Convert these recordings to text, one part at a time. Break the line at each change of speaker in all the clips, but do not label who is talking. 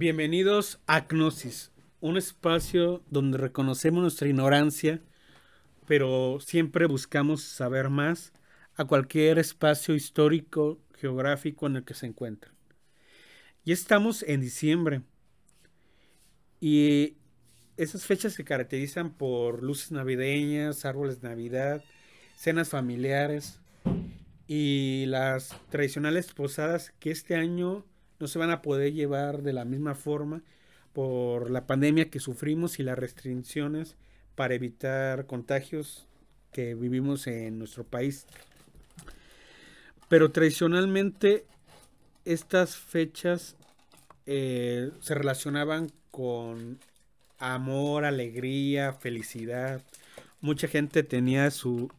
Bienvenidos a Gnosis, un espacio donde reconocemos nuestra ignorancia, pero siempre buscamos saber más a cualquier espacio histórico, geográfico en el que se encuentren. Ya estamos en diciembre y esas fechas se caracterizan por luces navideñas, árboles de Navidad, cenas familiares y las tradicionales posadas que este año no se van a poder llevar de la misma forma por la pandemia que sufrimos y las restricciones para evitar contagios que vivimos en nuestro país. Pero tradicionalmente estas fechas eh, se relacionaban con amor, alegría, felicidad. Mucha gente tenía su,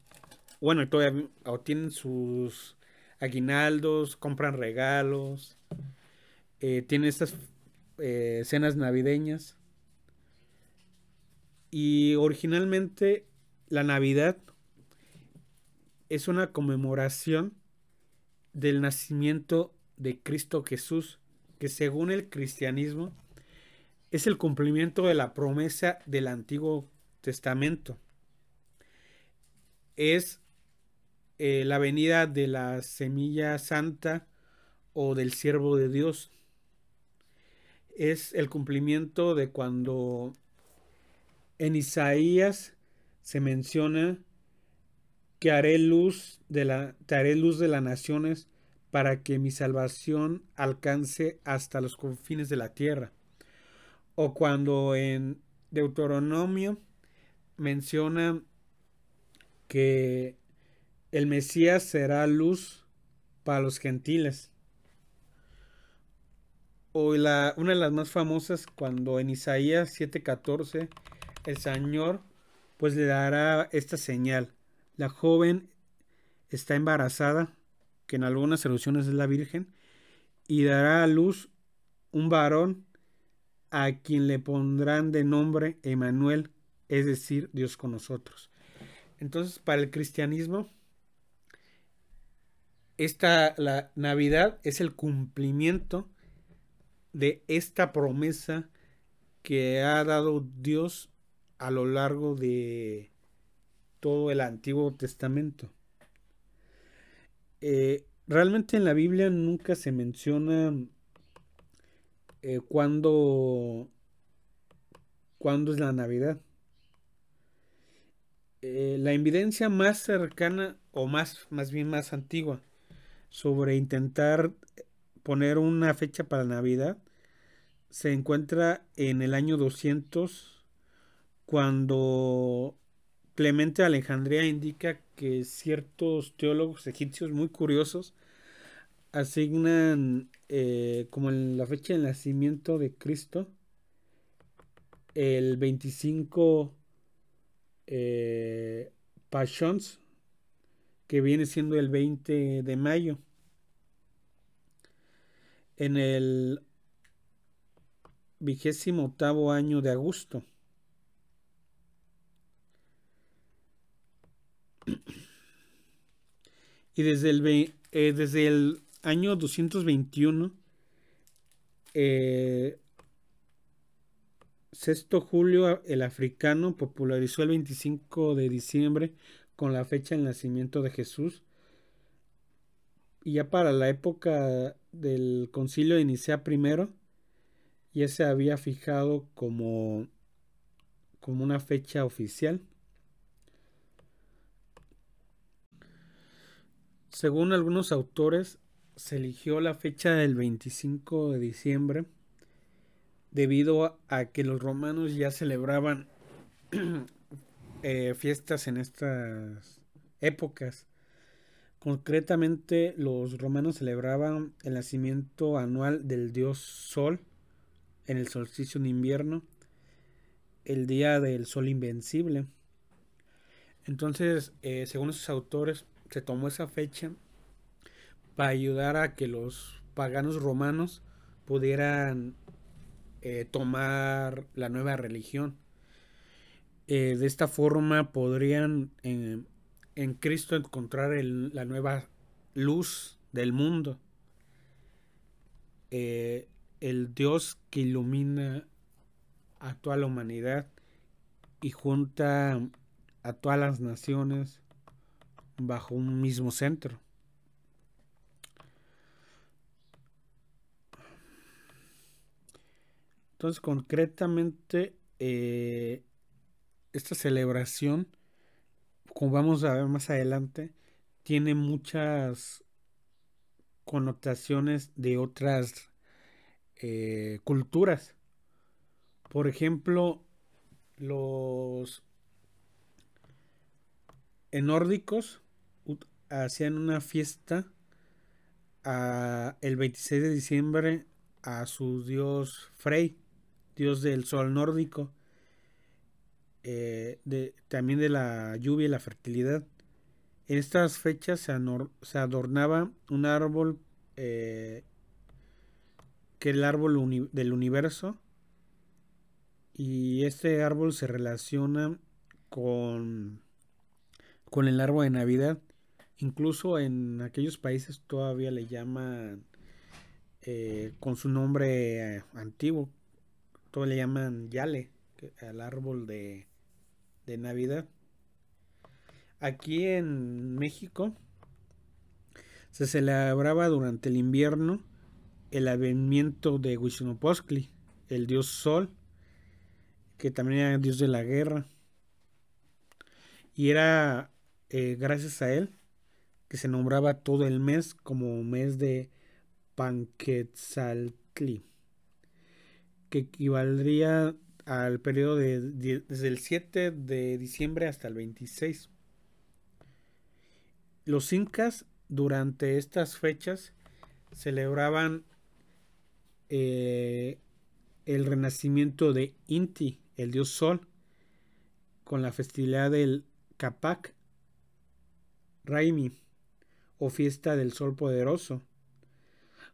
bueno, todavía o tienen sus aguinaldos, compran regalos, eh, tiene estas eh, escenas navideñas. Y originalmente la Navidad es una conmemoración del nacimiento de Cristo Jesús, que según el cristianismo es el cumplimiento de la promesa del Antiguo Testamento. Es eh, la venida de la semilla santa o del siervo de Dios es el cumplimiento de cuando en Isaías se menciona que haré luz de la, te haré luz de las naciones para que mi salvación alcance hasta los confines de la tierra. O cuando en Deuteronomio menciona que el Mesías será luz para los gentiles o la, una de las más famosas cuando en Isaías 7:14 el Señor pues le dará esta señal. La joven está embarazada, que en algunas traducciones es la Virgen, y dará a luz un varón a quien le pondrán de nombre Emanuel, es decir, Dios con nosotros. Entonces, para el cristianismo, esta la Navidad es el cumplimiento de esta promesa que ha dado Dios a lo largo de todo el Antiguo Testamento. Eh, realmente en la Biblia nunca se menciona eh, cuándo, es la Navidad. Eh, la evidencia más cercana o más, más bien más antigua sobre intentar poner una fecha para Navidad, se encuentra en el año 200, cuando Clemente Alejandría indica que ciertos teólogos egipcios muy curiosos asignan eh, como en la fecha de nacimiento de Cristo el 25 eh, Pashons, que viene siendo el 20 de mayo en el vigésimo octavo año de agosto. Y desde el, eh, desde el año 221, eh, Sexto Julio el africano popularizó el 25 de diciembre con la fecha del nacimiento de Jesús. Y ya para la época del concilio de Nicea I ya se había fijado como, como una fecha oficial. Según algunos autores, se eligió la fecha del 25 de diciembre debido a que los romanos ya celebraban eh, fiestas en estas épocas Concretamente, los romanos celebraban el nacimiento anual del dios Sol en el solsticio de invierno, el día del Sol invencible. Entonces, eh, según esos autores, se tomó esa fecha para ayudar a que los paganos romanos pudieran eh, tomar la nueva religión. Eh, de esta forma podrían en Cristo encontrar la nueva luz del mundo. Eh, el Dios que ilumina a toda la humanidad y junta a todas las naciones bajo un mismo centro. Entonces, concretamente, eh, esta celebración, como vamos a ver más adelante, tiene muchas connotaciones de otras eh, culturas. Por ejemplo, los nórdicos hacían una fiesta el 26 de diciembre a su dios Frey, dios del sol nórdico, eh, también de la lluvia y la fertilidad. En estas fechas se, adornaba un árbol eh, que el árbol del universo y este árbol se relaciona con, con el árbol de Navidad. Incluso en aquellos países todavía le llaman eh, con su nombre antiguo, todo le llaman Yale, al árbol de, de Navidad. Aquí en México se celebraba durante el invierno el avivamiento de Huitzilopochtli, el dios Sol, que también era dios de la guerra. Y era eh, gracias a él que se nombraba todo el mes como mes de Panquetzaltli, que equivaldría al periodo de, desde el 7 de diciembre hasta el 26. Los incas durante estas fechas celebraban eh, el renacimiento de Inti, el dios Sol, con la festividad del Capac Raimi o fiesta del Sol Poderoso.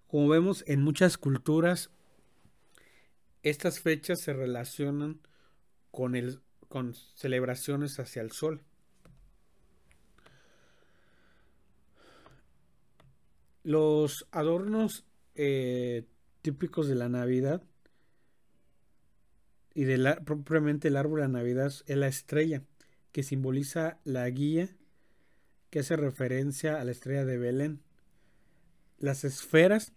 Como vemos en muchas culturas, estas fechas se relacionan con, el, con celebraciones hacia el sol. Los adornos eh, típicos de la Navidad y de la, propiamente el árbol de Navidad es la estrella, que simboliza la guía, que hace referencia a la estrella de Belén. Las esferas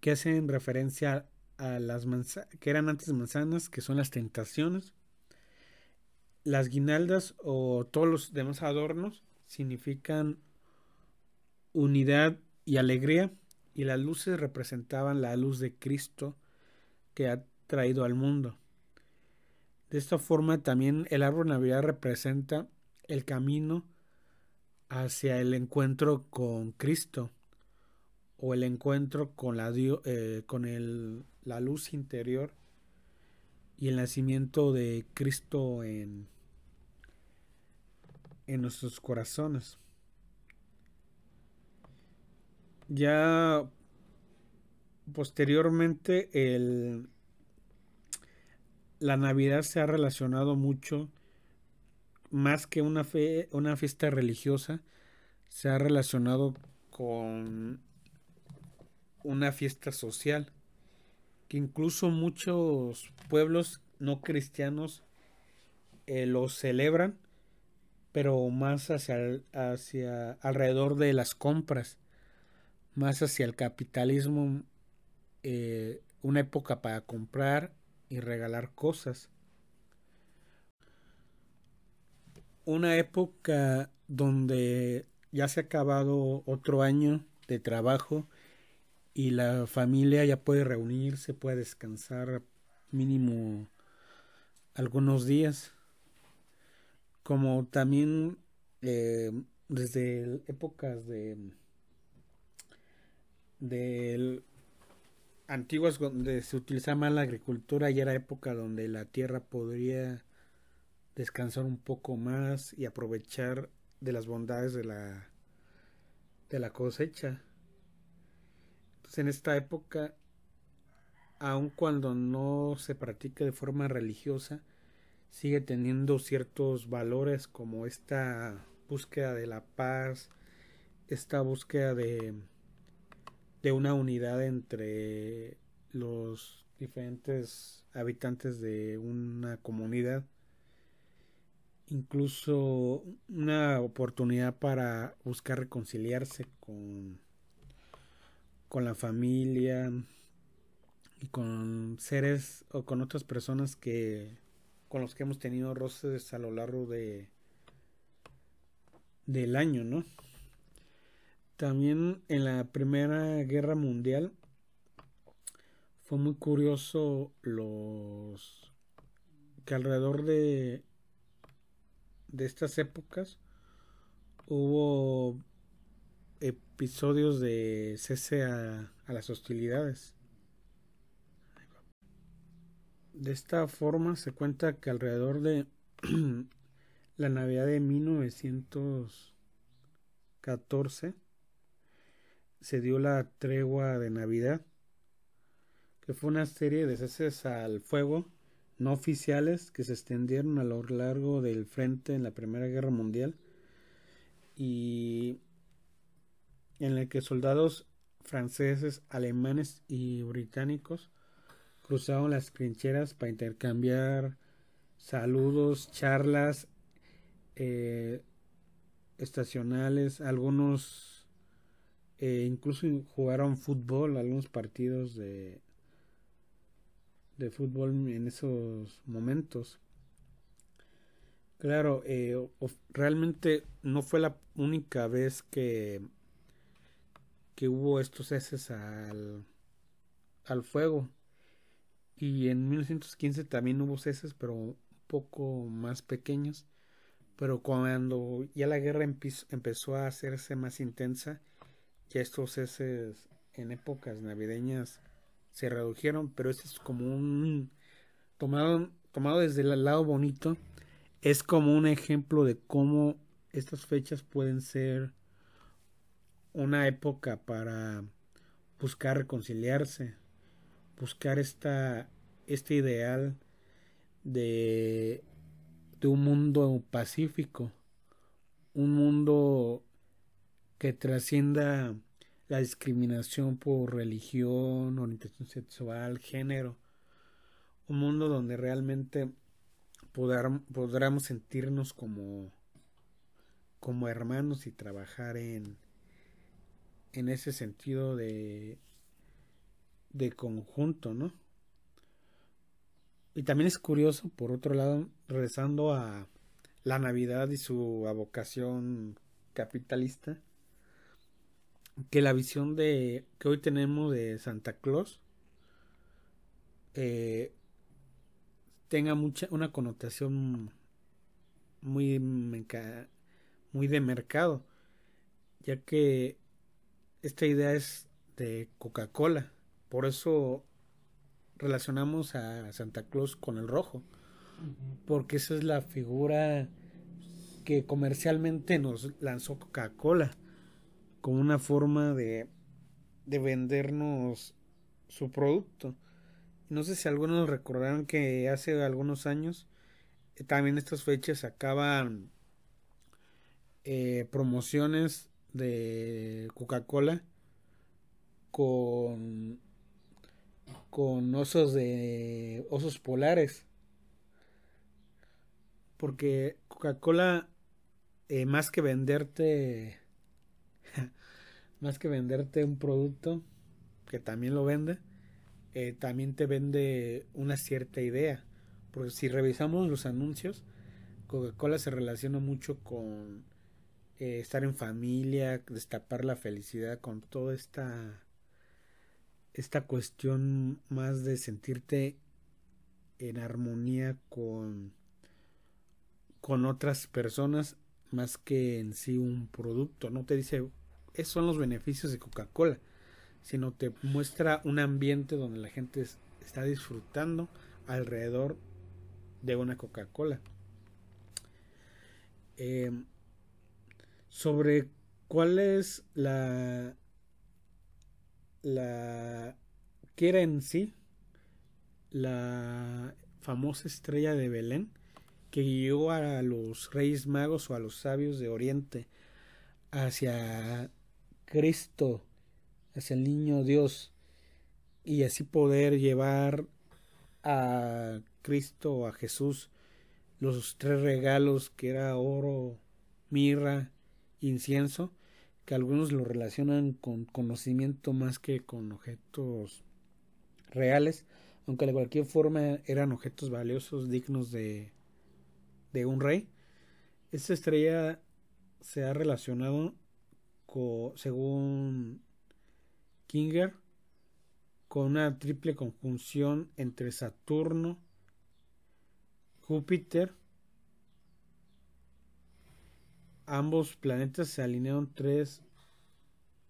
que hacen referencia a las manzanas, que eran antes manzanas, que son las tentaciones. Las guinaldas o todos los demás adornos significan unidad y alegría y las luces representaban la luz de Cristo que ha traído al mundo. De esta forma también el árbol Navidad representa el camino hacia el encuentro con Cristo o el encuentro con la, eh, con el, la luz interior y el nacimiento de Cristo en, en nuestros corazones. Ya posteriormente el, la Navidad se ha relacionado mucho más que una fe, una fiesta religiosa, se ha relacionado con una fiesta social, que incluso muchos pueblos no cristianos eh, lo celebran, pero más hacia, hacia alrededor de las compras, más hacia el capitalismo, eh, una época para comprar y regalar cosas. Una época donde ya se ha acabado otro año de trabajo y la familia ya puede reunirse, puede descansar mínimo algunos días. Como también eh, desde épocas de, antiguas donde se utilizaba más la agricultura y era época donde la tierra podría descansar un poco más y aprovechar de las bondades de la de la cosecha en esta época, aun cuando no se practique de forma religiosa, sigue teniendo ciertos valores como esta búsqueda de la paz, esta búsqueda de, de una unidad entre los diferentes habitantes de una comunidad. Incluso una oportunidad para buscar reconciliarse con con la familia y con seres o con otras personas que con los que hemos tenido roces a lo largo de del año, ¿no? También en la Primera Guerra Mundial fue muy curioso los que alrededor de de estas épocas hubo episodios de cese a, a las hostilidades. De esta forma se cuenta que alrededor de la Navidad de 1914 se dio la tregua de Navidad, que fue una serie de ceses al fuego no oficiales que se extendieron a lo largo del frente en la Primera Guerra Mundial y en el que soldados franceses, alemanes y británicos cruzaron las trincheras para intercambiar saludos, charlas eh, estacionales, algunos eh, incluso jugaron fútbol, algunos partidos de, de fútbol en esos momentos. Claro, eh, realmente no fue la única vez que, que hubo estos heces al, al fuego. Y en 1915 también hubo ceses, pero un poco más pequeños. Pero cuando ya la guerra empezó a hacerse más intensa, ya estos ceses en épocas navideñas se redujeron, pero este es como un tomado, tomado desde el lado bonito, es como un ejemplo de cómo estas fechas pueden ser una época para buscar reconciliarse, buscar esta, este ideal de, de un mundo pacífico, un mundo que trascienda la discriminación por religión, orientación sexual, género. Un mundo donde realmente podamos sentirnos como, como hermanos y trabajar en, en ese sentido de, de conjunto, ¿no? Y también es curioso, por otro lado, regresando a la Navidad y su vocación capitalista, que la visión de que hoy tenemos de Santa Claus eh, tenga mucha una connotación muy muy de mercado ya que esta idea es de Coca-Cola. Por eso relacionamos a Santa Claus con el rojo. Porque esa es la figura que comercialmente nos lanzó Coca-Cola como una forma de, de vendernos su producto. No sé si algunos recordaron que hace algunos años eh, también estas fechas sacaban eh, promociones de Coca-Cola con con osos de osos polares porque Coca-Cola eh, más que venderte más que venderte un producto que también lo vende, eh, también te vende una cierta idea. Porque si revisamos los anuncios, Coca-Cola se relaciona mucho con eh, estar en familia, destapar la felicidad, con toda esta, esta cuestión más de sentirte en armonía con, con otras personas más que en sí un producto. No te dice esos son los beneficios de Coca-Cola, sino te muestra un ambiente donde la gente está disfrutando alrededor de una Coca-Cola. Em, sobre cuál es la la que era en sí la famosa estrella de Belén que guió a los reyes magos o a los sabios de Oriente hacia Cristo, hacia el niño Dios. y así poder llevar a Cristo, a Jesús, los tres regalos que era oro, mirra, incienso, que algunos lo relacionan con conocimiento más que con objetos reales, aunque de cualquier forma eran objetos valiosos dignos de, de un rey. Esta estrella se ha relacionado con, según Kinger con una triple conjunción entre Saturno, Júpiter. Ambos planetas se alinearon tres,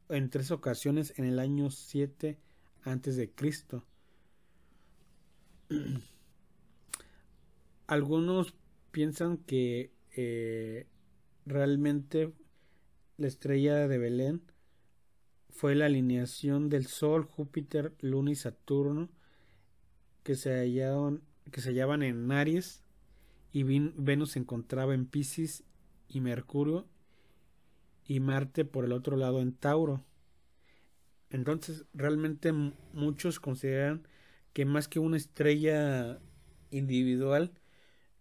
en tres ocasiones en el año 7 antes de Cristo. Algunos piensan que eh, realmente la estrella de Belén fue la alineación del Sol, Júpiter, Luna y Saturno que se hallaban, que se hallaban en Aries y Venus se encontraba en Pisces y Mercurio y Marte por el otro lado en Tauro. Entonces realmente muchos consideran que más que una estrella individual,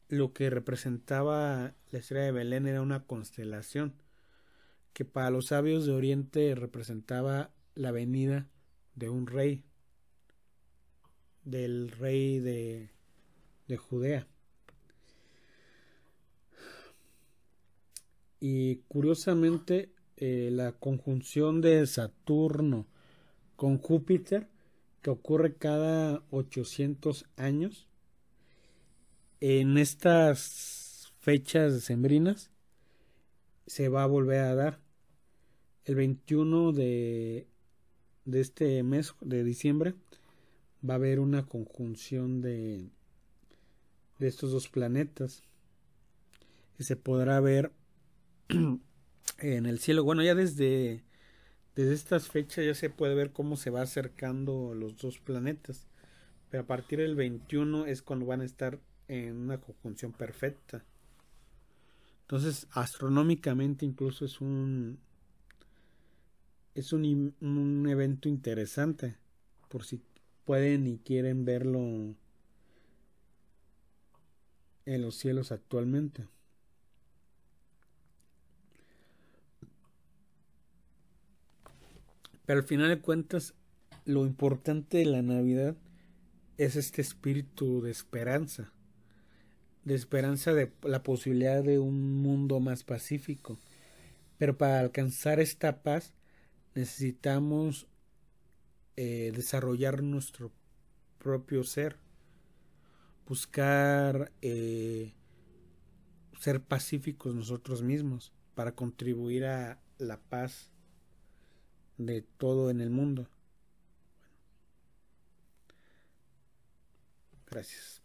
lo que representaba la estrella de Belén era una constelación que para los sabios de Oriente representaba la venida de un rey, del rey de, de Judea. Y curiosamente, eh, la conjunción de Saturno con Júpiter, que ocurre cada 800 años, en estas fechas sembrinas, se va a volver a dar. El 21 de, de este mes de diciembre va a haber una conjunción de, de estos dos planetas. Y se podrá ver en el cielo. Bueno, ya desde, desde estas fechas ya se puede ver cómo se va acercando los dos planetas. Pero a partir del 21 es cuando van a estar en una conjunción perfecta. Entonces, astronómicamente incluso es un es un, un evento interesante por si pueden y quieren verlo en los cielos actualmente. Pero al final de cuentas, lo importante de la Navidad es este espíritu de esperanza, de esperanza de la posibilidad de un mundo más pacífico. Pero para alcanzar esta paz necesitamos eh, desarrollar nuestro propio ser, buscar eh, ser pacíficos nosotros mismos para contribuir a la paz de todo en el mundo. Gracias.